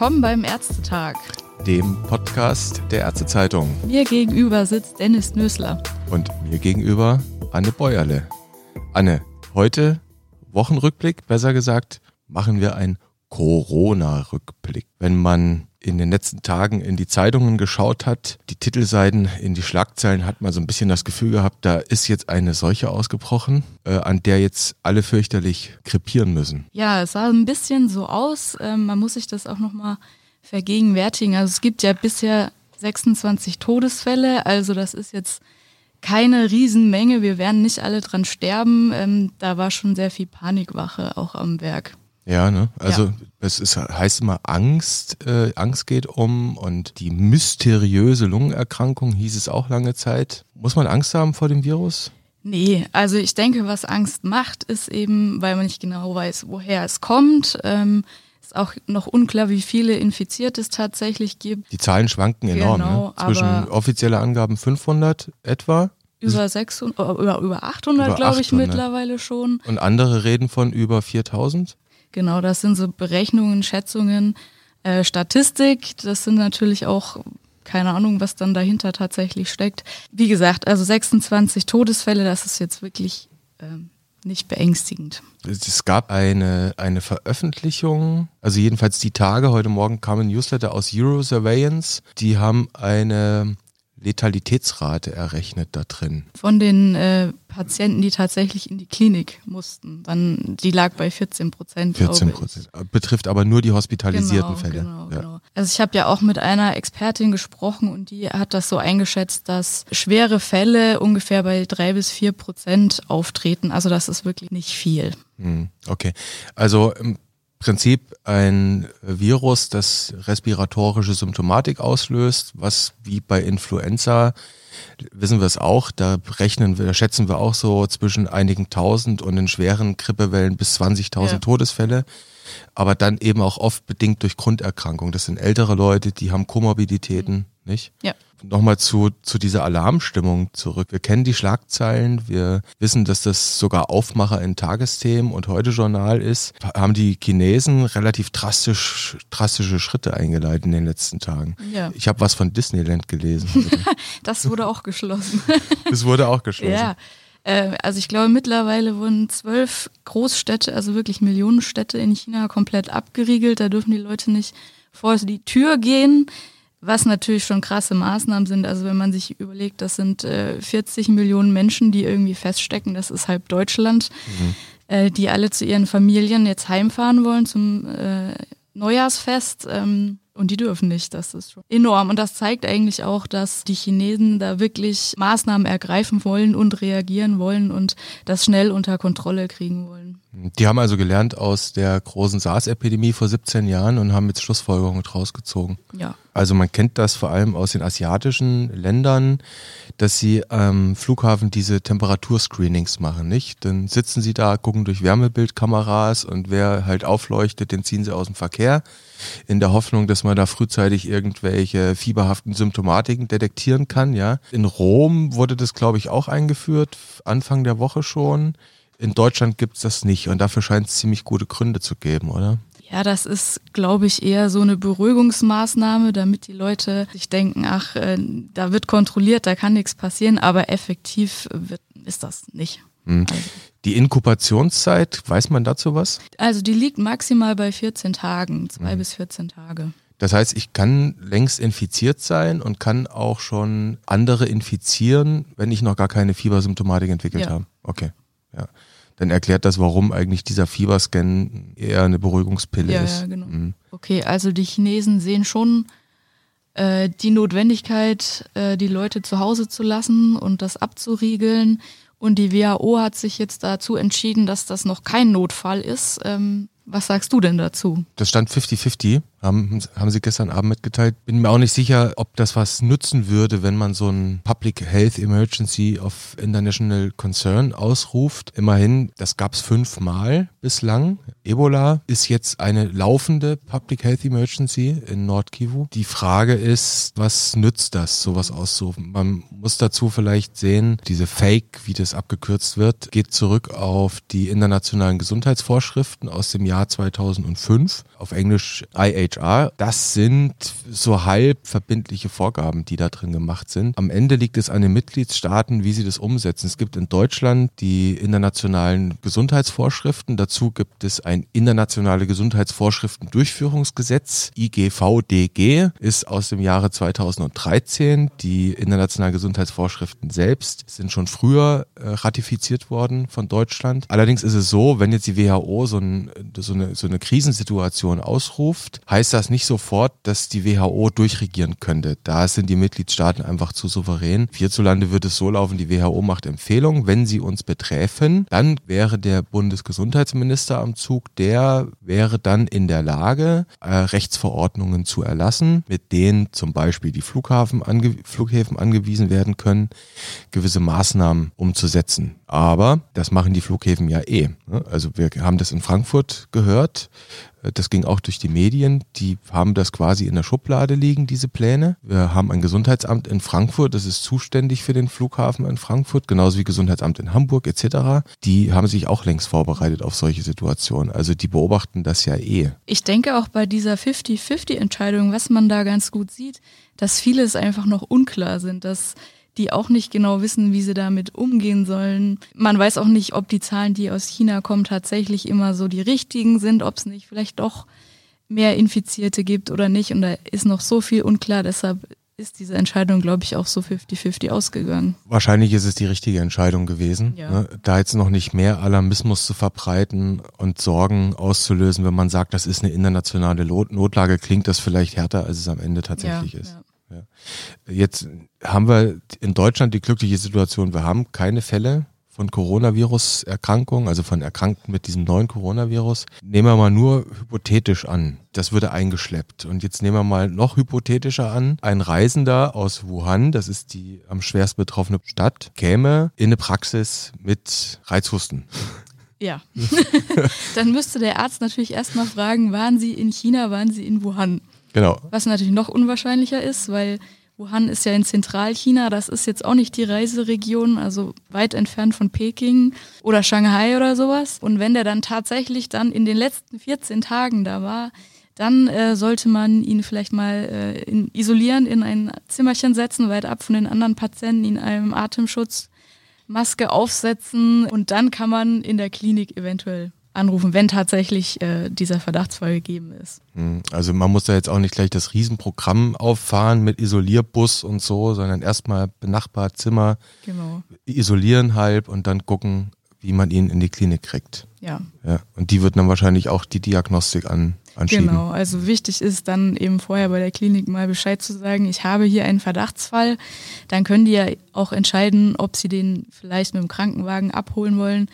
willkommen beim Ärztetag, dem Podcast der Ärztezeitung. Mir gegenüber sitzt Dennis Nösler. Und mir gegenüber Anne Bäuerle. Anne, heute Wochenrückblick, besser gesagt, machen wir einen Corona-Rückblick. Wenn man in den letzten Tagen in die Zeitungen geschaut hat, die Titelseiten, in die Schlagzeilen, hat man so ein bisschen das Gefühl gehabt, da ist jetzt eine Seuche ausgebrochen, äh, an der jetzt alle fürchterlich krepieren müssen. Ja, es sah ein bisschen so aus. Ähm, man muss sich das auch nochmal vergegenwärtigen. Also es gibt ja bisher 26 Todesfälle, also das ist jetzt keine Riesenmenge. Wir werden nicht alle dran sterben. Ähm, da war schon sehr viel Panikwache auch am Werk. Ja, ne? Also ja. es ist, heißt immer Angst, äh, Angst geht um und die mysteriöse Lungenerkrankung hieß es auch lange Zeit. Muss man Angst haben vor dem Virus? Nee, also ich denke, was Angst macht, ist eben, weil man nicht genau weiß, woher es kommt. Ähm, ist auch noch unklar, wie viele Infizierte es tatsächlich gibt. Die Zahlen schwanken enorm. Genau, ne? Zwischen offizielle Angaben 500 etwa. Über 600, über, über 800, glaube ich, mittlerweile schon. Und andere reden von über 4000? Genau, das sind so Berechnungen, Schätzungen, äh, Statistik. Das sind natürlich auch keine Ahnung, was dann dahinter tatsächlich steckt. Wie gesagt, also 26 Todesfälle, das ist jetzt wirklich ähm, nicht beängstigend. Es gab eine, eine Veröffentlichung, also jedenfalls die Tage, heute Morgen kam ein Newsletter aus Euro Surveillance. Die haben eine Letalitätsrate errechnet da drin? Von den äh, Patienten, die tatsächlich in die Klinik mussten. Dann, die lag bei 14 Prozent. 14 Prozent. Betrifft aber nur die hospitalisierten genau, Fälle. Genau, ja. genau. Also ich habe ja auch mit einer Expertin gesprochen und die hat das so eingeschätzt, dass schwere Fälle ungefähr bei drei bis vier Prozent auftreten. Also das ist wirklich nicht viel. Hm, okay. Also im Prinzip ein Virus, das respiratorische Symptomatik auslöst, was wie bei Influenza wissen wir es auch, da rechnen wir, da schätzen wir auch so zwischen einigen tausend und in schweren Grippewellen bis 20.000 ja. Todesfälle. Aber dann eben auch oft bedingt durch Grunderkrankungen. Das sind ältere Leute, die haben Komorbiditäten, mhm. Nicht? Ja nochmal zu, zu dieser Alarmstimmung zurück. Wir kennen die Schlagzeilen, wir wissen, dass das sogar Aufmacher in Tagesthemen und heute Journal ist. Haben die Chinesen relativ drastisch, drastische Schritte eingeleitet in den letzten Tagen. Ja. Ich habe was von Disneyland gelesen. das wurde auch geschlossen. das wurde auch geschlossen. Ja. Äh, also ich glaube, mittlerweile wurden zwölf Großstädte, also wirklich Millionenstädte in China komplett abgeriegelt. Da dürfen die Leute nicht vor die Tür gehen. Was natürlich schon krasse Maßnahmen sind. Also wenn man sich überlegt, das sind äh, 40 Millionen Menschen, die irgendwie feststecken, das ist halb Deutschland, mhm. äh, die alle zu ihren Familien jetzt heimfahren wollen zum äh, Neujahrsfest. Ähm, und die dürfen nicht. Das ist schon enorm. Und das zeigt eigentlich auch, dass die Chinesen da wirklich Maßnahmen ergreifen wollen und reagieren wollen und das schnell unter Kontrolle kriegen wollen. Die haben also gelernt aus der großen SARS-Epidemie vor 17 Jahren und haben jetzt Schlussfolgerungen draus gezogen. Ja. Also man kennt das vor allem aus den asiatischen Ländern, dass sie am Flughafen diese Temperaturscreenings machen, nicht? Dann sitzen sie da, gucken durch Wärmebildkameras und wer halt aufleuchtet, den ziehen sie aus dem Verkehr in der Hoffnung, dass man da frühzeitig irgendwelche fieberhaften Symptomatiken detektieren kann, ja. In Rom wurde das, glaube ich, auch eingeführt, Anfang der Woche schon. In Deutschland gibt es das nicht und dafür scheint es ziemlich gute Gründe zu geben, oder? Ja, das ist, glaube ich, eher so eine Beruhigungsmaßnahme, damit die Leute sich denken, ach, äh, da wird kontrolliert, da kann nichts passieren, aber effektiv wird, ist das nicht. Hm. Also. Die Inkubationszeit, weiß man dazu was? Also die liegt maximal bei 14 Tagen, zwei hm. bis 14 Tage. Das heißt, ich kann längst infiziert sein und kann auch schon andere infizieren, wenn ich noch gar keine Fiebersymptomatik entwickelt ja. habe. Okay. Ja. Dann erklärt das, warum eigentlich dieser Fieberscan eher eine Beruhigungspille ja, ist. Ja, genau. Mhm. Okay, also die Chinesen sehen schon äh, die Notwendigkeit, äh, die Leute zu Hause zu lassen und das abzuriegeln. Und die WHO hat sich jetzt dazu entschieden, dass das noch kein Notfall ist. Ähm, was sagst du denn dazu? Das stand 50-50, haben, haben sie gestern Abend mitgeteilt. Bin mir auch nicht sicher, ob das was nützen würde, wenn man so ein Public Health Emergency of International Concern ausruft. Immerhin, das gab es fünfmal bislang. Ebola ist jetzt eine laufende Public Health Emergency in Nordkivu. Die Frage ist, was nützt das, sowas auszurufen? Man muss dazu vielleicht sehen, diese Fake, wie das abgekürzt wird, geht zurück auf die internationalen Gesundheitsvorschriften aus dem Jahr 2005, auf Englisch IHR. Das sind so halb verbindliche Vorgaben, die da drin gemacht sind. Am Ende liegt es an den Mitgliedstaaten, wie sie das umsetzen. Es gibt in Deutschland die internationalen Gesundheitsvorschriften. Dazu gibt es ein internationale Gesundheitsvorschriften-Durchführungsgesetz. IGVDG ist aus dem Jahre 2013. Die internationalen Gesundheitsvorschriften selbst sind schon früher äh, ratifiziert worden von Deutschland. Allerdings ist es so, wenn jetzt die WHO so, ein, so, eine, so eine Krisensituation ausruft, heißt das nicht sofort, dass die WHO durchregieren könnte. Da sind die Mitgliedstaaten einfach zu souverän. Hierzulande wird es so laufen, die WHO macht Empfehlungen, wenn sie uns betreffen, dann wäre der Bundesgesundheitsminister am Zug, der wäre dann in der Lage, äh, Rechtsverordnungen zu erlassen, mit denen zum Beispiel die Flughafen ange Flughäfen angewiesen werden können, gewisse Maßnahmen umzusetzen. Aber das machen die Flughäfen ja eh. Ne? Also wir haben das in Frankfurt gehört. Das ging auch durch die Medien. Die haben das quasi in der Schublade liegen, diese Pläne. Wir haben ein Gesundheitsamt in Frankfurt, das ist zuständig für den Flughafen in Frankfurt, genauso wie Gesundheitsamt in Hamburg etc. Die haben sich auch längst vorbereitet auf solche Situationen. Also die beobachten das ja eh. Ich denke auch bei dieser 50-50-Entscheidung, was man da ganz gut sieht, dass vieles einfach noch unklar sind, dass die auch nicht genau wissen, wie sie damit umgehen sollen. Man weiß auch nicht, ob die Zahlen, die aus China kommen, tatsächlich immer so die richtigen sind, ob es nicht vielleicht doch mehr Infizierte gibt oder nicht. Und da ist noch so viel unklar. Deshalb ist diese Entscheidung, glaube ich, auch so 50-50 ausgegangen. Wahrscheinlich ist es die richtige Entscheidung gewesen, ja. ne? da jetzt noch nicht mehr Alarmismus zu verbreiten und Sorgen auszulösen, wenn man sagt, das ist eine internationale Notlage, klingt das vielleicht härter, als es am Ende tatsächlich ja, ist. Ja. Ja. Jetzt haben wir in Deutschland die glückliche Situation, wir haben keine Fälle von Coronavirus-Erkrankungen, also von Erkrankten mit diesem neuen Coronavirus. Nehmen wir mal nur hypothetisch an, das würde eingeschleppt. Und jetzt nehmen wir mal noch hypothetischer an, ein Reisender aus Wuhan, das ist die am schwerst betroffene Stadt, käme in eine Praxis mit Reizhusten. Ja. Dann müsste der Arzt natürlich erstmal fragen, waren Sie in China, waren Sie in Wuhan? Genau. Was natürlich noch unwahrscheinlicher ist, weil Wuhan ist ja in Zentralchina, das ist jetzt auch nicht die Reiseregion, also weit entfernt von Peking oder Shanghai oder sowas. Und wenn der dann tatsächlich dann in den letzten 14 Tagen da war, dann äh, sollte man ihn vielleicht mal äh, in, isolieren, in ein Zimmerchen setzen, weit ab von den anderen Patienten, in einem Atemschutzmaske aufsetzen und dann kann man in der Klinik eventuell anrufen, wenn tatsächlich äh, dieser Verdachtsfall gegeben ist. Hm, also man muss da jetzt auch nicht gleich das Riesenprogramm auffahren mit Isolierbus und so, sondern erstmal benachbart Zimmer genau. isolieren halb und dann gucken, wie man ihn in die Klinik kriegt. Ja. ja. Und die wird dann wahrscheinlich auch die Diagnostik an, anschieben. Genau, also wichtig ist dann eben vorher bei der Klinik mal Bescheid zu sagen, ich habe hier einen Verdachtsfall. Dann können die ja auch entscheiden, ob sie den vielleicht mit dem Krankenwagen abholen wollen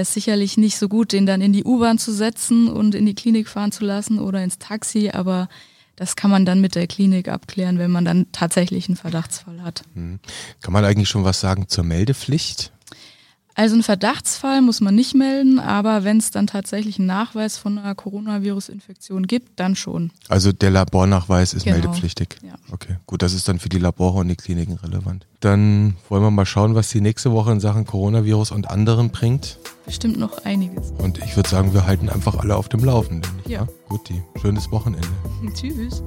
ist sicherlich nicht so gut, den dann in die U-Bahn zu setzen und in die Klinik fahren zu lassen oder ins Taxi, aber das kann man dann mit der Klinik abklären, wenn man dann tatsächlich einen Verdachtsfall hat. Mhm. Kann man eigentlich schon was sagen zur Meldepflicht? Also einen Verdachtsfall muss man nicht melden, aber wenn es dann tatsächlich einen Nachweis von einer Coronavirus-Infektion gibt, dann schon. Also der Labornachweis ist genau. meldepflichtig. Ja. Okay, gut, das ist dann für die Labore und die Kliniken relevant. Dann wollen wir mal schauen, was die nächste Woche in Sachen Coronavirus und anderen bringt. Bestimmt noch einiges. Und ich würde sagen, wir halten einfach alle auf dem Laufenden. Ja. ja? Gut, die schönes Wochenende. Tschüss.